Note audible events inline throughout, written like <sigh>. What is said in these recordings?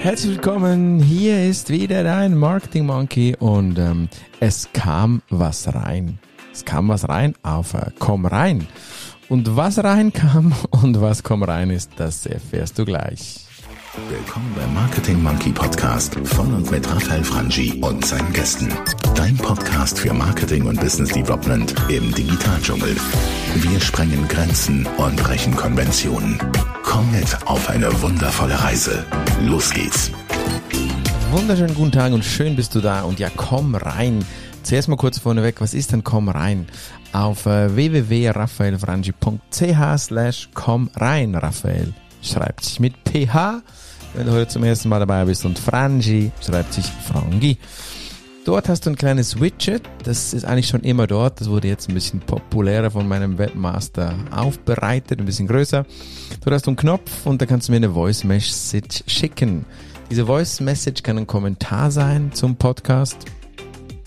Herzlich willkommen, hier ist wieder dein Marketing Monkey und ähm, es kam was rein. Es kam was rein auf äh, Komm rein. Und was reinkam <laughs> und was komm rein ist, das erfährst du gleich. Willkommen beim Marketing Monkey Podcast von und mit Raphael Frangi und seinen Gästen. Dein Podcast für Marketing und Business Development im Digitaldschungel. Wir sprengen Grenzen und brechen Konventionen. Komm mit auf eine wundervolle Reise. Los geht's. Wunderschönen guten Tag und schön bist du da und ja, komm rein. Zuerst mal kurz vorneweg, was ist denn komm rein? Auf äh, www.raphaelfrangi.ch slash komm rein, Raphael. Schreibt sich mit PH wenn du heute zum ersten Mal dabei bist. Und Frangi schreibt sich Frangi. Dort hast du ein kleines Widget, das ist eigentlich schon immer dort, das wurde jetzt ein bisschen populärer von meinem Webmaster aufbereitet, ein bisschen größer. Dort hast du einen Knopf und da kannst du mir eine Voice Message schicken. Diese Voice Message kann ein Kommentar sein zum Podcast,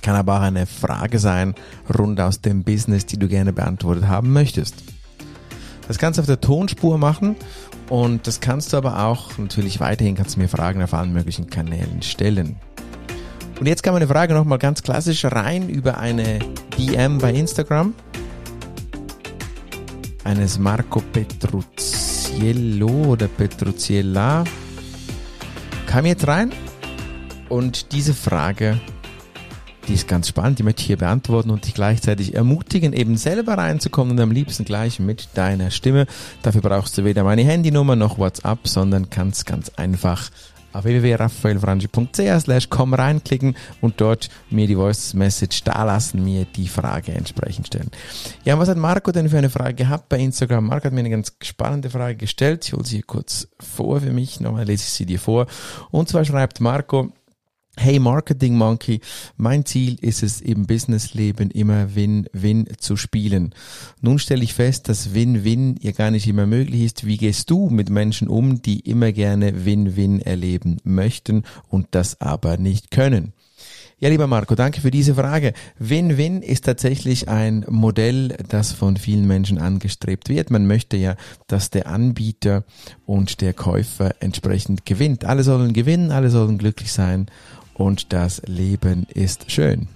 kann aber auch eine Frage sein rund aus dem Business, die du gerne beantwortet haben möchtest. Das kannst du auf der Tonspur machen und das kannst du aber auch natürlich weiterhin, kannst du mir Fragen auf allen möglichen Kanälen stellen. Und jetzt kam eine Frage nochmal ganz klassisch rein über eine DM bei Instagram. Eines Marco Petruziello oder Petruziella. Kam jetzt rein und diese Frage die ist ganz spannend, die möchte ich hier beantworten und dich gleichzeitig ermutigen, eben selber reinzukommen und am liebsten gleich mit deiner Stimme. Dafür brauchst du weder meine Handynummer noch WhatsApp, sondern kannst ganz einfach auf www.raphaelfrangi.ch komm reinklicken und dort mir die Voice Message da lassen, mir die Frage entsprechend stellen. Ja, was hat Marco denn für eine Frage gehabt bei Instagram? Marco hat mir eine ganz spannende Frage gestellt. Ich hole sie hier kurz vor für mich. Nochmal lese ich sie dir vor. Und zwar schreibt Marco, Hey Marketing Monkey, mein Ziel ist es im Businessleben immer Win-Win zu spielen. Nun stelle ich fest, dass Win-Win ja gar nicht immer möglich ist. Wie gehst du mit Menschen um, die immer gerne Win-Win erleben möchten und das aber nicht können? Ja, lieber Marco, danke für diese Frage. Win-Win ist tatsächlich ein Modell, das von vielen Menschen angestrebt wird. Man möchte ja, dass der Anbieter und der Käufer entsprechend gewinnt. Alle sollen gewinnen, alle sollen glücklich sein und das Leben ist schön.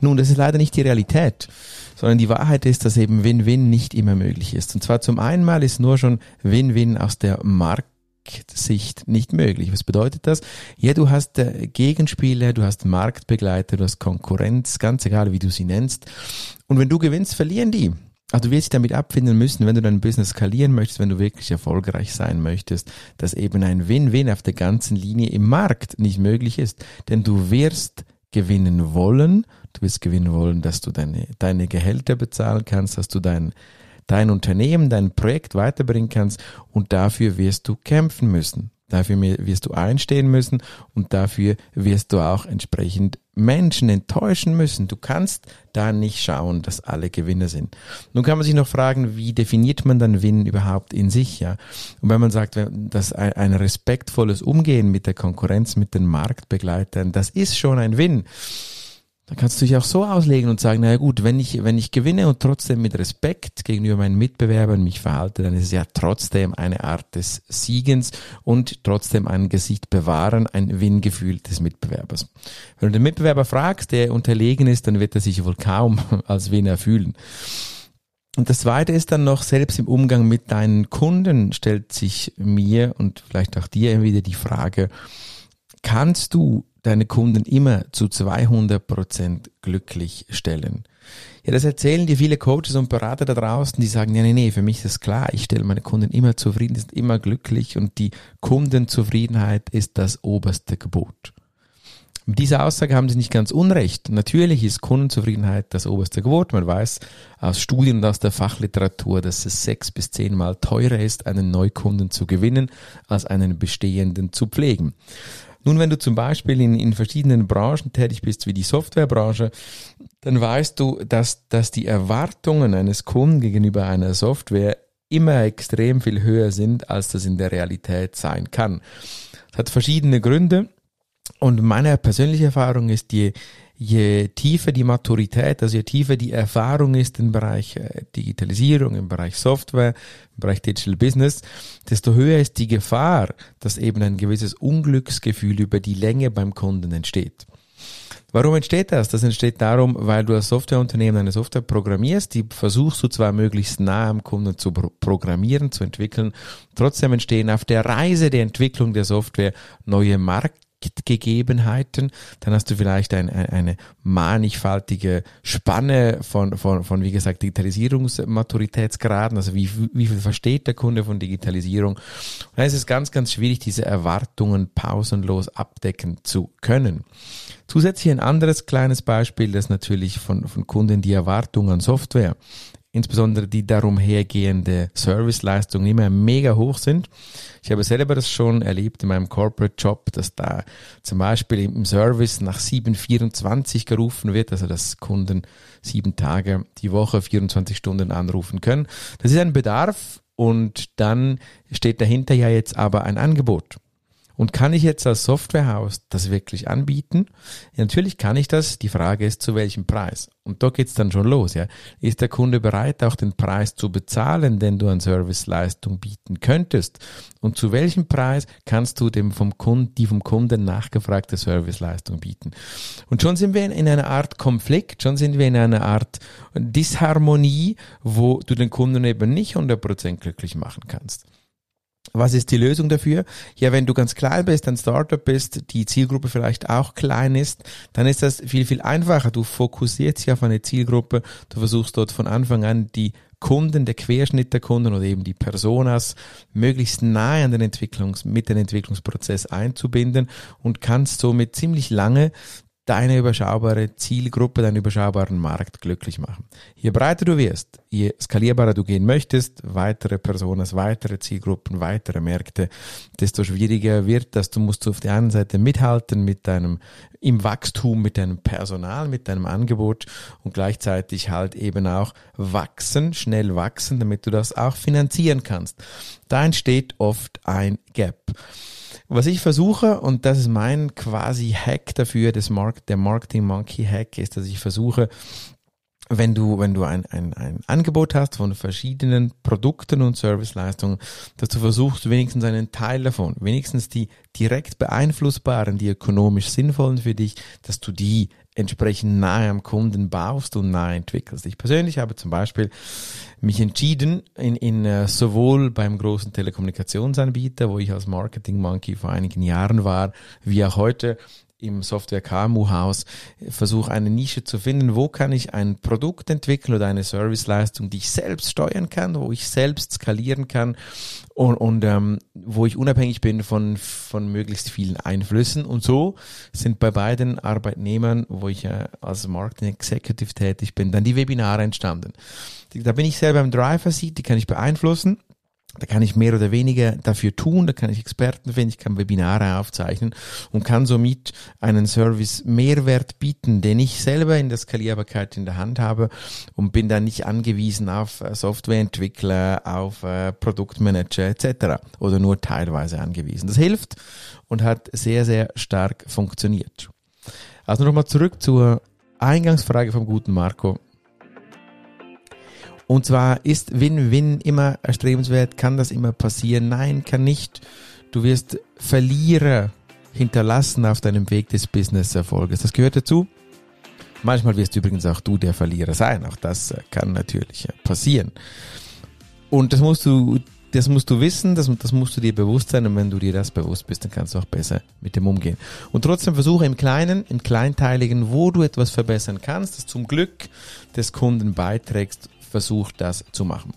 Nun, das ist leider nicht die Realität, sondern die Wahrheit ist, dass eben Win-Win nicht immer möglich ist. Und zwar zum einen mal ist nur schon Win-Win aus der Marktsicht nicht möglich. Was bedeutet das? Ja, du hast äh, Gegenspieler, du hast Marktbegleiter, du hast Konkurrenz, ganz egal wie du sie nennst. Und wenn du gewinnst, verlieren die. Also du wirst dich damit abfinden müssen, wenn du dein Business skalieren möchtest, wenn du wirklich erfolgreich sein möchtest, dass eben ein Win-Win auf der ganzen Linie im Markt nicht möglich ist. Denn du wirst gewinnen wollen, du wirst gewinnen wollen, dass du deine, deine Gehälter bezahlen kannst, dass du dein, dein Unternehmen, dein Projekt weiterbringen kannst und dafür wirst du kämpfen müssen. Dafür wirst du einstehen müssen und dafür wirst du auch entsprechend Menschen enttäuschen müssen. Du kannst da nicht schauen, dass alle Gewinner sind. Nun kann man sich noch fragen, wie definiert man dann Win überhaupt in sich, ja? Und wenn man sagt, dass ein respektvolles Umgehen mit der Konkurrenz, mit den Marktbegleitern, das ist schon ein Win dann kannst du dich auch so auslegen und sagen, naja gut, wenn ich, wenn ich gewinne und trotzdem mit Respekt gegenüber meinen Mitbewerbern mich verhalte, dann ist es ja trotzdem eine Art des Siegens und trotzdem ein Gesicht bewahren, ein Win-Gefühl des Mitbewerbers. Wenn du den Mitbewerber fragst, der unterlegen ist, dann wird er sich wohl kaum <laughs> als Winner fühlen. Und das zweite ist dann noch, selbst im Umgang mit deinen Kunden stellt sich mir und vielleicht auch dir wieder die Frage, kannst du deine Kunden immer zu 200 Prozent glücklich stellen. Ja, das erzählen dir viele Coaches und Berater da draußen, die sagen, ja, nee, nee, für mich ist das klar, ich stelle meine Kunden immer zufrieden, sind immer glücklich und die Kundenzufriedenheit ist das oberste Gebot. Mit dieser Aussage haben sie nicht ganz unrecht. Natürlich ist Kundenzufriedenheit das oberste Gebot. Man weiß aus Studien und aus der Fachliteratur, dass es sechs bis zehnmal teurer ist, einen Neukunden zu gewinnen, als einen bestehenden zu pflegen. Nun, wenn du zum Beispiel in, in verschiedenen Branchen tätig bist, wie die Softwarebranche, dann weißt du, dass, dass die Erwartungen eines Kunden gegenüber einer Software immer extrem viel höher sind, als das in der Realität sein kann. Das hat verschiedene Gründe. Und meine persönliche Erfahrung ist, je, je tiefer die Maturität, also je tiefer die Erfahrung ist im Bereich äh, Digitalisierung, im Bereich Software, im Bereich Digital Business, desto höher ist die Gefahr, dass eben ein gewisses Unglücksgefühl über die Länge beim Kunden entsteht. Warum entsteht das? Das entsteht darum, weil du als Softwareunternehmen eine Software programmierst, die versuchst du zwar möglichst nah am Kunden zu programmieren, zu entwickeln, trotzdem entstehen auf der Reise der Entwicklung der Software neue Markt Gegebenheiten, dann hast du vielleicht ein, eine mannigfaltige Spanne von, von, von, wie gesagt, Digitalisierungsmaturitätsgraden, also wie, wie viel versteht der Kunde von Digitalisierung. Und dann ist es ganz, ganz schwierig, diese Erwartungen pausenlos abdecken zu können. Zusätzlich ein anderes kleines Beispiel, das natürlich von, von Kunden die Erwartungen an Software insbesondere die darum hergehende Serviceleistungen immer mega hoch sind. Ich habe selber das schon erlebt in meinem Corporate Job, dass da zum Beispiel im Service nach 724 gerufen wird, also dass Kunden sieben Tage die Woche 24 Stunden anrufen können. Das ist ein Bedarf und dann steht dahinter ja jetzt aber ein Angebot. Und kann ich jetzt als Softwarehaus das wirklich anbieten? Ja, natürlich kann ich das. Die Frage ist, zu welchem Preis? Und da geht's dann schon los. Ja. Ist der Kunde bereit, auch den Preis zu bezahlen, den du an Serviceleistung bieten könntest? Und zu welchem Preis kannst du dem vom Kunden, die vom Kunden nachgefragte Serviceleistung bieten? Und schon sind wir in einer Art Konflikt, schon sind wir in einer Art Disharmonie, wo du den Kunden eben nicht 100% glücklich machen kannst. Was ist die Lösung dafür? Ja, wenn du ganz klein bist, ein Startup bist, die Zielgruppe vielleicht auch klein ist, dann ist das viel, viel einfacher. Du fokussierst dich auf eine Zielgruppe, du versuchst dort von Anfang an die Kunden, der Querschnitt der Kunden oder eben die Personas möglichst nahe an den Entwicklungs, mit den Entwicklungsprozess einzubinden und kannst somit ziemlich lange deine überschaubare Zielgruppe, deinen überschaubaren Markt glücklich machen. Je breiter du wirst, je skalierbarer du gehen möchtest, weitere Personen, weitere Zielgruppen, weitere Märkte, desto schwieriger wird das. Du musst auf der einen Seite mithalten mit deinem, im Wachstum, mit deinem Personal, mit deinem Angebot und gleichzeitig halt eben auch wachsen, schnell wachsen, damit du das auch finanzieren kannst. Da entsteht oft ein Gap. Was ich versuche, und das ist mein quasi Hack dafür, das Mark der Marketing Monkey Hack, ist, dass ich versuche, wenn du, wenn du ein, ein, ein Angebot hast von verschiedenen Produkten und Serviceleistungen, dass du versuchst, wenigstens einen Teil davon, wenigstens die direkt beeinflussbaren, die ökonomisch sinnvollen für dich, dass du die entsprechend nahe am Kunden baust und nahe entwickelst. Ich persönlich habe zum Beispiel mich entschieden, in, in uh, sowohl beim großen Telekommunikationsanbieter, wo ich als Marketing Monkey vor einigen Jahren war, wie auch heute im Software KMU Haus versuche eine Nische zu finden, wo kann ich ein Produkt entwickeln oder eine Serviceleistung, die ich selbst steuern kann, wo ich selbst skalieren kann und, und ähm, wo ich unabhängig bin von, von möglichst vielen Einflüssen. Und so sind bei beiden Arbeitnehmern, wo ich äh, als Marketing Executive tätig bin, dann die Webinare entstanden. Da bin ich selber im Driver Seat, die kann ich beeinflussen da kann ich mehr oder weniger dafür tun, da kann ich Experten finden, ich kann Webinare aufzeichnen und kann somit einen Service Mehrwert bieten, den ich selber in der Skalierbarkeit in der Hand habe und bin dann nicht angewiesen auf äh, Softwareentwickler, auf äh, Produktmanager etc. oder nur teilweise angewiesen. Das hilft und hat sehr, sehr stark funktioniert. Also nochmal zurück zur Eingangsfrage vom guten Marco. Und zwar ist Win-Win immer erstrebenswert, kann das immer passieren? Nein, kann nicht. Du wirst Verlierer hinterlassen auf deinem Weg des Business-Erfolges. Das gehört dazu. Manchmal wirst übrigens auch du der Verlierer sein. Auch das äh, kann natürlich äh, passieren. Und das musst du, das musst du wissen, das, das musst du dir bewusst sein. Und wenn du dir das bewusst bist, dann kannst du auch besser mit dem umgehen. Und trotzdem versuche im Kleinen, im Kleinteiligen, wo du etwas verbessern kannst, das zum Glück des Kunden beiträgst versuch das zu machen.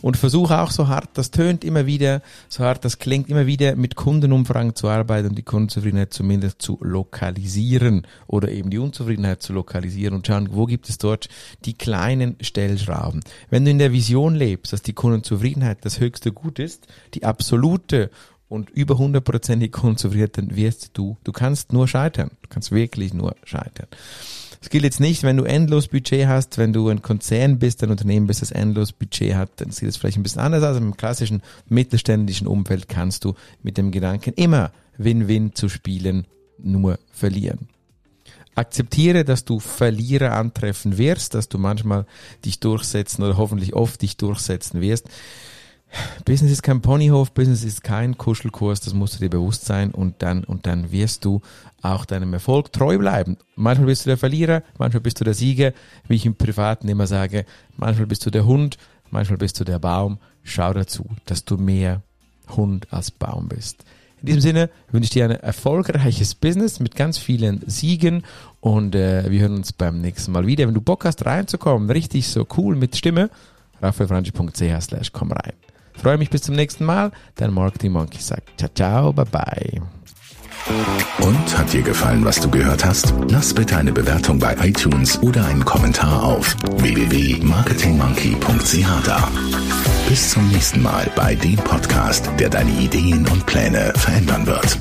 Und versuche auch so hart, das tönt immer wieder, so hart das klingt, immer wieder mit Kundenumfragen zu arbeiten und die Kundenzufriedenheit zumindest zu lokalisieren oder eben die Unzufriedenheit zu lokalisieren und schauen, wo gibt es dort die kleinen Stellschrauben. Wenn du in der Vision lebst, dass die Kundenzufriedenheit das höchste Gut ist, die absolute und über hundertprozentig Kundenzufriedenheit, dann wirst du, du kannst nur scheitern. Du kannst wirklich nur scheitern. Es gilt jetzt nicht, wenn du endlos Budget hast, wenn du ein Konzern bist, ein Unternehmen bist, das endlos Budget hat, dann sieht es vielleicht ein bisschen anders aus. Im klassischen mittelständischen Umfeld kannst du mit dem Gedanken immer Win-Win zu spielen, nur verlieren. Akzeptiere, dass du Verlierer antreffen wirst, dass du manchmal dich durchsetzen oder hoffentlich oft dich durchsetzen wirst. Business ist kein Ponyhof, Business ist kein Kuschelkurs, das musst du dir bewusst sein und dann, und dann wirst du auch deinem Erfolg treu bleiben. Manchmal bist du der Verlierer, manchmal bist du der Sieger, wie ich im Privaten immer sage, manchmal bist du der Hund, manchmal bist du der Baum. Schau dazu, dass du mehr Hund als Baum bist. In diesem Sinne wünsche ich dir ein erfolgreiches Business mit ganz vielen Siegen und äh, wir hören uns beim nächsten Mal wieder. Wenn du Bock hast reinzukommen, richtig so cool mit Stimme, raphaelfranchi.ch slash komm rein. Freue mich bis zum nächsten Mal. Dein Marketing Monkey sagt ciao, ciao, bye bye. Und hat dir gefallen, was du gehört hast? Lass bitte eine Bewertung bei iTunes oder einen Kommentar auf www.marketingmonkey.ch da. Bis zum nächsten Mal bei dem Podcast, der deine Ideen und Pläne verändern wird.